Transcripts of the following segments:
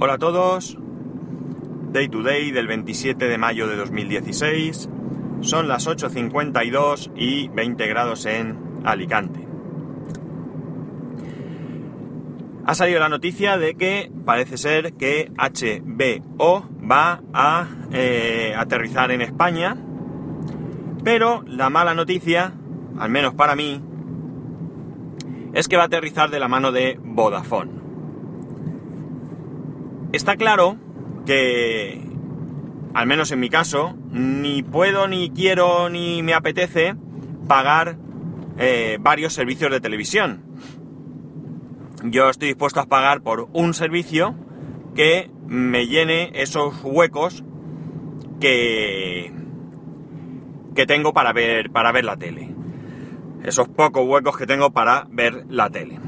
Hola a todos. Day to day del 27 de mayo de 2016. Son las 8.52 y 20 grados en Alicante. Ha salido la noticia de que parece ser que HBO va a eh, aterrizar en España. Pero la mala noticia, al menos para mí, es que va a aterrizar de la mano de Vodafone. Está claro que, al menos en mi caso, ni puedo, ni quiero, ni me apetece pagar eh, varios servicios de televisión. Yo estoy dispuesto a pagar por un servicio que me llene esos huecos que, que tengo para ver, para ver la tele. Esos pocos huecos que tengo para ver la tele.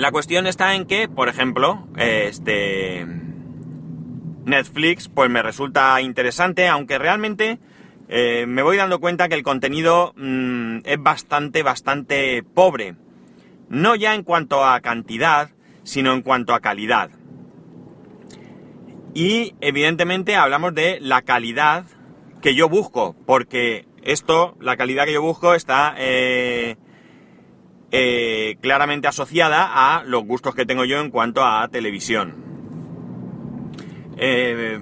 La cuestión está en que, por ejemplo, este Netflix, pues me resulta interesante, aunque realmente eh, me voy dando cuenta que el contenido mm, es bastante, bastante pobre. No ya en cuanto a cantidad, sino en cuanto a calidad. Y evidentemente hablamos de la calidad que yo busco, porque esto, la calidad que yo busco está eh, eh, claramente asociada a los gustos que tengo yo en cuanto a televisión. Eh,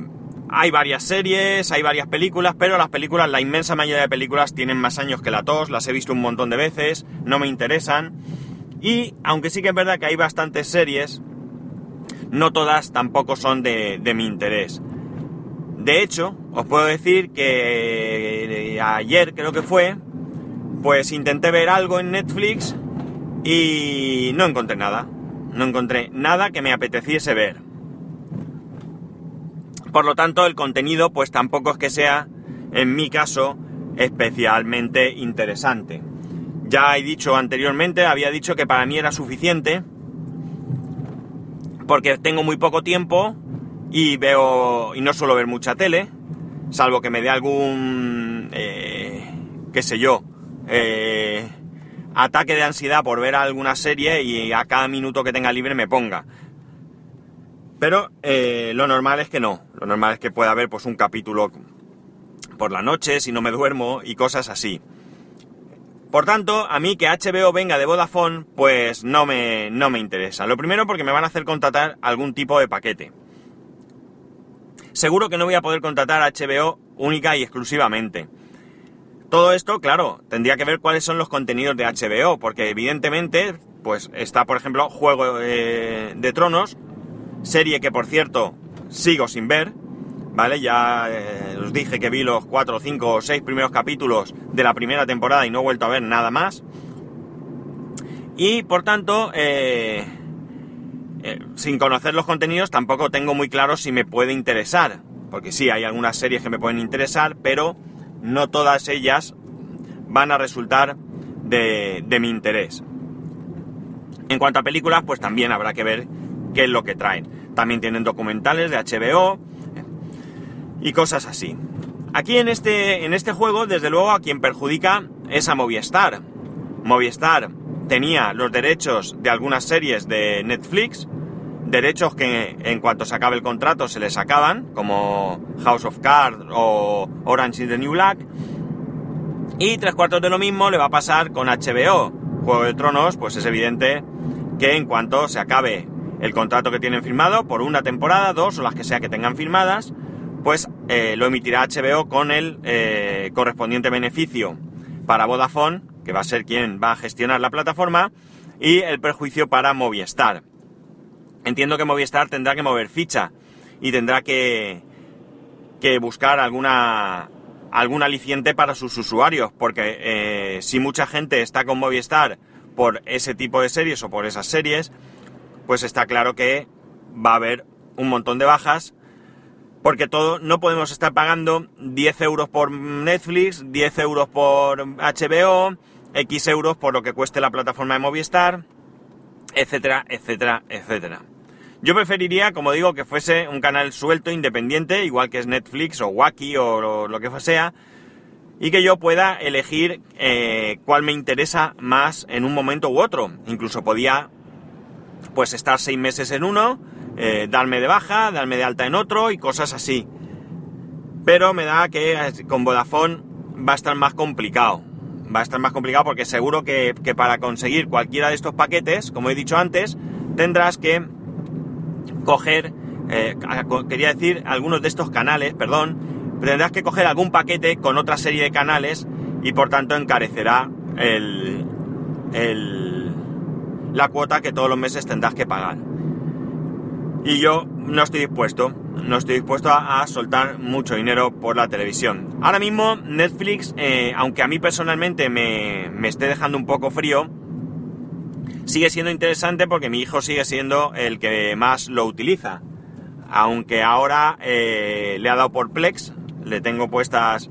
hay varias series, hay varias películas, pero las películas, la inmensa mayoría de películas tienen más años que la tos, las he visto un montón de veces, no me interesan. Y aunque sí que es verdad que hay bastantes series, no todas tampoco son de, de mi interés. De hecho, os puedo decir que ayer creo que fue, pues intenté ver algo en Netflix y no encontré nada. No encontré nada que me apeteciese ver. Por lo tanto, el contenido pues tampoco es que sea, en mi caso, especialmente interesante. Ya he dicho anteriormente, había dicho que para mí era suficiente, porque tengo muy poco tiempo y veo y no suelo ver mucha tele, salvo que me dé algún, eh, qué sé yo, eh, ataque de ansiedad por ver alguna serie y a cada minuto que tenga libre me ponga. Pero eh, lo normal es que no. Lo normal es que pueda haber pues un capítulo por la noche si no me duermo y cosas así. Por tanto, a mí que HBO venga de Vodafone, pues no me, no me interesa. Lo primero porque me van a hacer contratar algún tipo de paquete. Seguro que no voy a poder contratar HBO única y exclusivamente. Todo esto, claro, tendría que ver cuáles son los contenidos de HBO, porque evidentemente, pues está, por ejemplo, Juego eh, de Tronos, serie que por cierto sigo sin ver, ¿vale? Ya eh, os dije que vi los 4, 5 o 6 primeros capítulos de la primera temporada y no he vuelto a ver nada más. Y por tanto, eh, sin conocer los contenidos tampoco tengo muy claro si me puede interesar, porque sí, hay algunas series que me pueden interesar, pero no todas ellas van a resultar de, mi interés. En cuanto a películas, pues también habrá que ver qué es lo que traen. También tienen documentales de HBO y cosas así. Aquí en este, en este juego, desde luego, a quien perjudica es a Movistar. Movistar tenía los derechos de algunas series de Netflix, derechos que en cuanto se acabe el contrato se les acaban, como House of Cards o Orange is the New Black. Y tres cuartos de lo mismo le va a pasar con HBO. Juego de Tronos, pues es evidente que en cuanto se acabe el contrato que tienen firmado, por una temporada, dos o las que sea que tengan firmadas, pues eh, lo emitirá HBO con el eh, correspondiente beneficio para Vodafone, que va a ser quien va a gestionar la plataforma, y el perjuicio para Movistar. Entiendo que Movistar tendrá que mover ficha y tendrá que, que buscar alguna, algún aliciente para sus usuarios, porque eh, si mucha gente está con Movistar por ese tipo de series o por esas series, pues está claro que va a haber un montón de bajas, porque todo, no podemos estar pagando 10 euros por Netflix, 10 euros por HBO, X euros por lo que cueste la plataforma de Movistar, etcétera, etcétera, etcétera. Yo preferiría, como digo, que fuese un canal suelto, independiente, igual que es Netflix o Wacky o lo, que sea, y que yo pueda elegir eh, cuál me interesa más en un momento u otro. Incluso podía, pues, estar seis meses en uno, eh, darme de baja, darme de alta en otro y cosas así. Pero me da que con Vodafone va a estar más complicado. Va a estar más complicado porque seguro que, para conseguir cualquiera de estos paquetes, como he dicho antes, tendrás que coger, eh, quería decir, algunos de estos canales, perdón, tendrás que coger algún paquete con otra serie de canales y por tanto encarecerá el, la cuota que todos los meses tendrás que pagar. Y yo no estoy dispuesto, no estoy dispuesto a, soltar mucho dinero por la televisión. Ahora mismo Netflix, eh, aunque a mí personalmente me, esté dejando un poco frío, sigue siendo interesante porque mi hijo sigue siendo el que más lo utiliza. Aunque ahora eh, le ha dado por Plex, le tengo puestas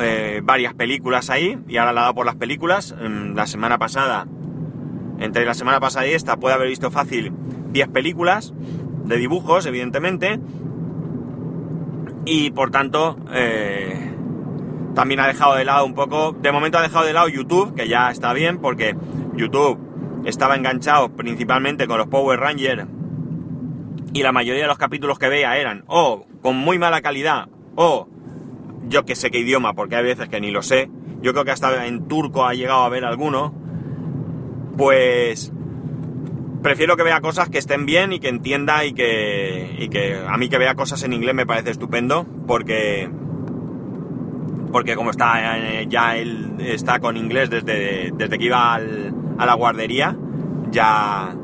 eh, varias películas ahí y ahora le ha dado por las películas. Mm, la semana pasada, entre la semana pasada y esta, puede haber visto fácil 10 películas de dibujos, evidentemente. Y por tanto, eh, también ha dejado de lado un poco, de momento ha dejado de lado YouTube, que ya está bien, porque YouTube estaba enganchado principalmente con los Power Rangers y la mayoría de los capítulos que veía eran o con muy mala calidad o yo que sé qué idioma, porque hay veces que ni lo sé, yo creo que hasta en turco ha llegado a ver alguno, pues prefiero que vea cosas que estén bien y que entienda y que, y que a mí que vea cosas en inglés me parece estupendo porque porque como está eh, ya él está con inglés desde, desde que iba a la guardería ya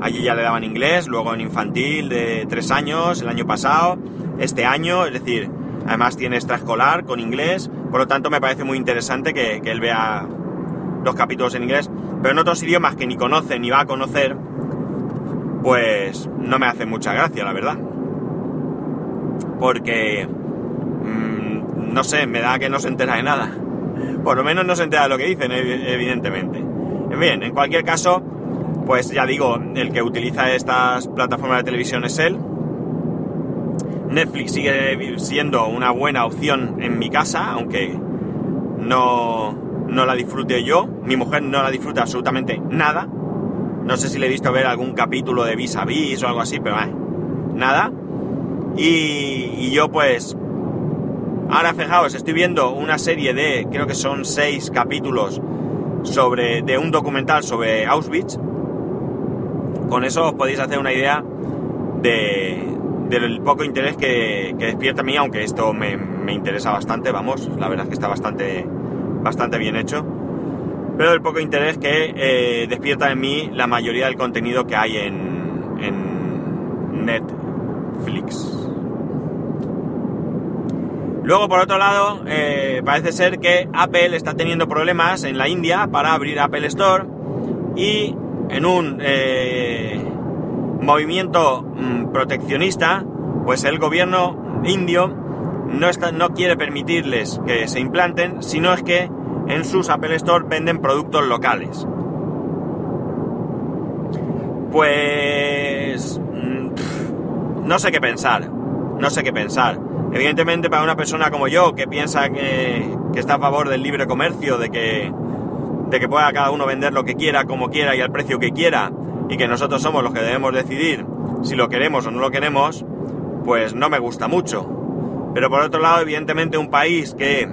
allí ya le daban inglés luego en infantil de tres años el año pasado este año es decir además tiene extraescolar con inglés por lo tanto me parece muy interesante que, que él vea los capítulos en inglés pero en otros idiomas que ni conoce ni va a conocer pues no me hace mucha gracia, la verdad. Porque, mm, no sé, me da que no se entera de nada. Por lo menos no se entera de lo que dicen, evidentemente. Bien, en cualquier caso, pues ya digo, el que utiliza estas plataformas de televisión es él. Netflix sigue siendo una buena opción en mi casa, aunque no, no la disfrute yo. Mi mujer no la disfruta absolutamente nada no sé si le he visto ver algún capítulo de Vis a Vis o algo así, pero eh, nada. Y, yo pues... Ahora fijaos, estoy viendo una serie de, creo que son seis capítulos sobre, de un documental sobre Auschwitz. Con eso os podéis hacer una idea de, del poco interés que, despierta a mí, aunque esto me, me, interesa bastante, vamos, la verdad es que está bastante, bastante bien hecho pero el poco interés que eh, despierta en mí la mayoría del contenido que hay en Netflix. Luego, por otro lado, eh, parece ser que Apple está teniendo problemas en la India para abrir Apple Store y en un eh, movimiento mm, proteccionista, pues el gobierno indio no, está, no quiere permitirles que se implanten, sino es que en sus Apple Store venden productos locales. Pues... Mm, no sé qué pensar, no sé qué pensar. Evidentemente para una persona como yo que piensa que, está a favor del libre comercio, de que, de que pueda cada uno vender lo que quiera, como quiera y al precio que quiera, y que nosotros somos los que debemos decidir si lo queremos o no lo queremos, pues no me gusta mucho. Pero por otro lado, evidentemente un país que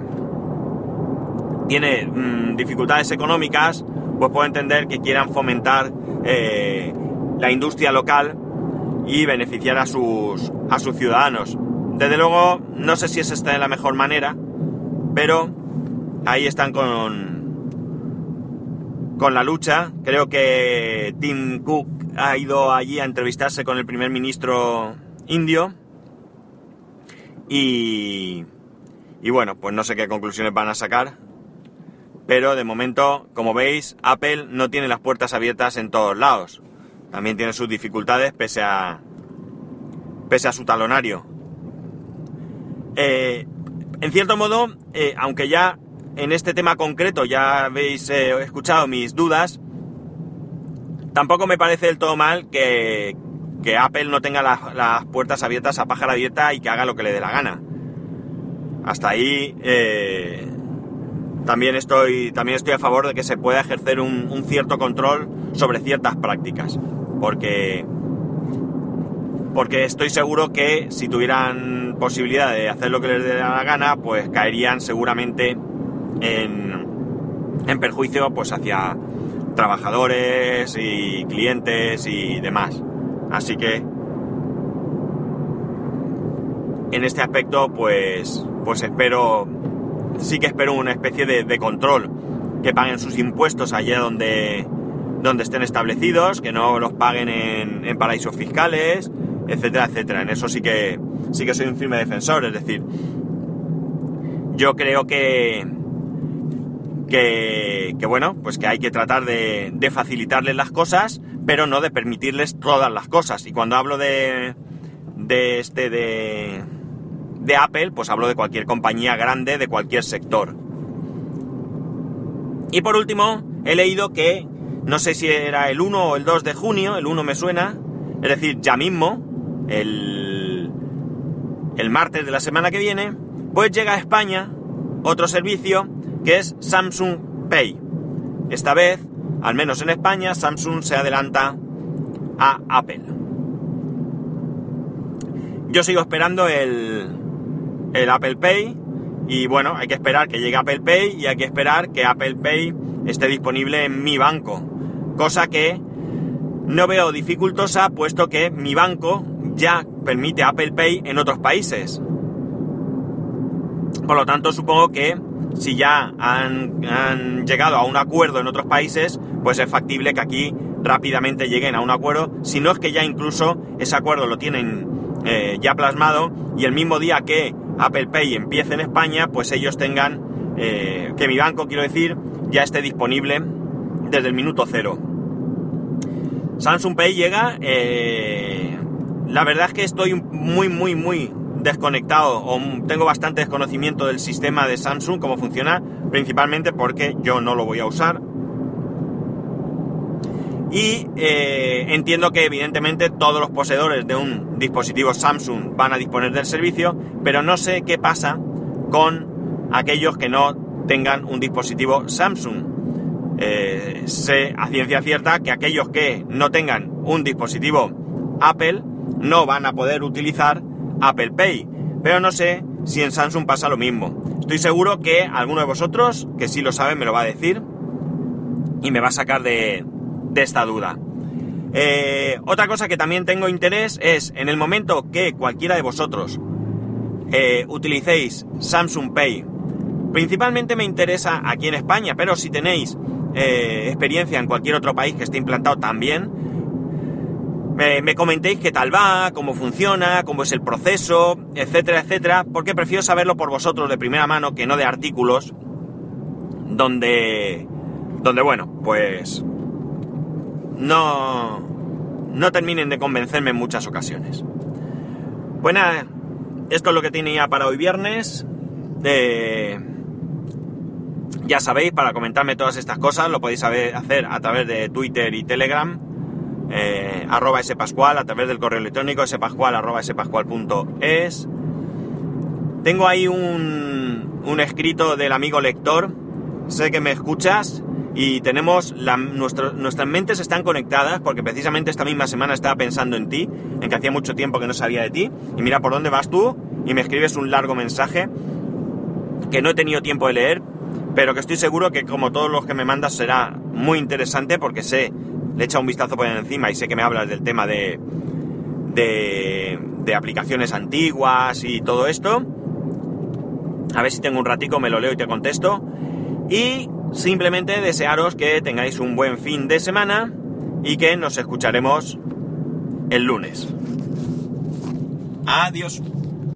tiene mm, dificultades económicas, pues puedo entender que quieran fomentar eh, la industria local y beneficiar a sus, a sus ciudadanos. Desde luego, no sé si es esta la mejor manera, pero ahí están con, con la lucha. Creo que Tim Cook ha ido allí a entrevistarse con el primer ministro indio y, y bueno, pues no sé qué conclusiones van a sacar pero de momento, como veis, Apple no tiene las puertas abiertas en todos lados. También tiene sus dificultades pese a, pese a su talonario. Eh, en cierto modo, eh, aunque ya en este tema concreto ya habéis eh, escuchado mis dudas, tampoco me parece del todo mal que, Apple no tenga las puertas abiertas a pájara abierta y que haga lo que le dé la gana. Hasta ahí también estoy, también estoy a favor de que se pueda ejercer un, cierto control sobre ciertas prácticas, porque porque estoy seguro que si tuvieran posibilidad de hacer lo que les dé la gana, pues caerían seguramente en, en perjuicio pues hacia trabajadores y clientes y demás. Así que en este aspecto pues pues espero sí que espero una especie de, control que paguen sus impuestos allá donde donde estén establecidos que no los paguen en, en paraísos fiscales etcétera etcétera en eso sí que sí que soy un firme defensor es decir yo creo que que, bueno, pues que hay que tratar de, facilitarles las cosas, pero no de permitirles todas las cosas. Y cuando hablo de, de este, de, de Apple, pues hablo de cualquier compañía grande, de cualquier sector. Y por último, he leído que, no sé si era el 1 o el 2 de junio, el 1 me suena, es decir, ya mismo, el, el martes de la semana que viene, pues llega a España otro servicio que es Samsung Pay. Esta vez, al menos en España, Samsung se adelanta a Apple. Yo sigo esperando el, el Apple Pay y bueno, hay que esperar que llegue Apple Pay y hay que esperar que Apple Pay esté disponible en mi banco. Cosa que no veo dificultosa puesto que mi banco ya permite Apple Pay en otros países. Por lo tanto, supongo que si ya han, llegado a un acuerdo en otros países, pues es factible que aquí rápidamente lleguen a un acuerdo, si no es que ya incluso ese acuerdo lo tienen eh, ya plasmado y el mismo día que Apple Pay empiece en España, pues ellos tengan, eh, que mi banco, quiero decir, ya esté disponible desde el minuto cero. Samsung Pay llega, eh, la verdad es que estoy muy, muy, muy desconectado o tengo bastante desconocimiento del sistema de Samsung, cómo funciona, principalmente porque yo no lo voy a usar. Y eh, entiendo que evidentemente todos los poseedores de un dispositivo Samsung van a disponer del servicio, pero no sé qué pasa con aquellos que no tengan un dispositivo Samsung. Eh, sé a ciencia cierta que aquellos que no tengan un dispositivo Apple no van a poder utilizar Apple Pay. Pero no sé si en Samsung pasa lo mismo. Estoy seguro que alguno de vosotros, que sí lo sabe, me lo va a decir y me va a sacar de, esta duda. Eh, otra cosa que también tengo interés es en el momento que cualquiera de vosotros eh, utilicéis Samsung Pay, principalmente me interesa aquí en España, pero si tenéis eh, experiencia en cualquier otro país que esté implantado también, me, comentéis qué tal va, cómo funciona, cómo es el proceso, etcétera, etcétera, porque prefiero saberlo por vosotros de primera mano que no de artículos donde, donde bueno, pues no, no terminen de convencerme en muchas ocasiones. Pues nada, esto es lo que tenía para hoy viernes. ya sabéis, para comentarme todas estas cosas lo podéis hacer a través de Twitter y Telegram eh, arroba spascual, a través del correo electrónico spascual arroba es. Tengo ahí un, un escrito del amigo lector, sé que me escuchas y tenemos nuestras mentes están conectadas porque precisamente esta misma semana estaba pensando en ti, en que hacía mucho tiempo que no sabía de ti. Y mira por dónde vas tú y me escribes un largo mensaje que no he tenido tiempo de leer, pero que estoy seguro que como todos los que me mandas será muy interesante porque sé le he echado un vistazo por encima y sé que me hablas del tema de, de, aplicaciones antiguas y todo esto. A ver si tengo un ratico, me lo leo y te contesto. Y simplemente desearos que tengáis un buen fin de semana y que nos escucharemos el lunes. Adiós.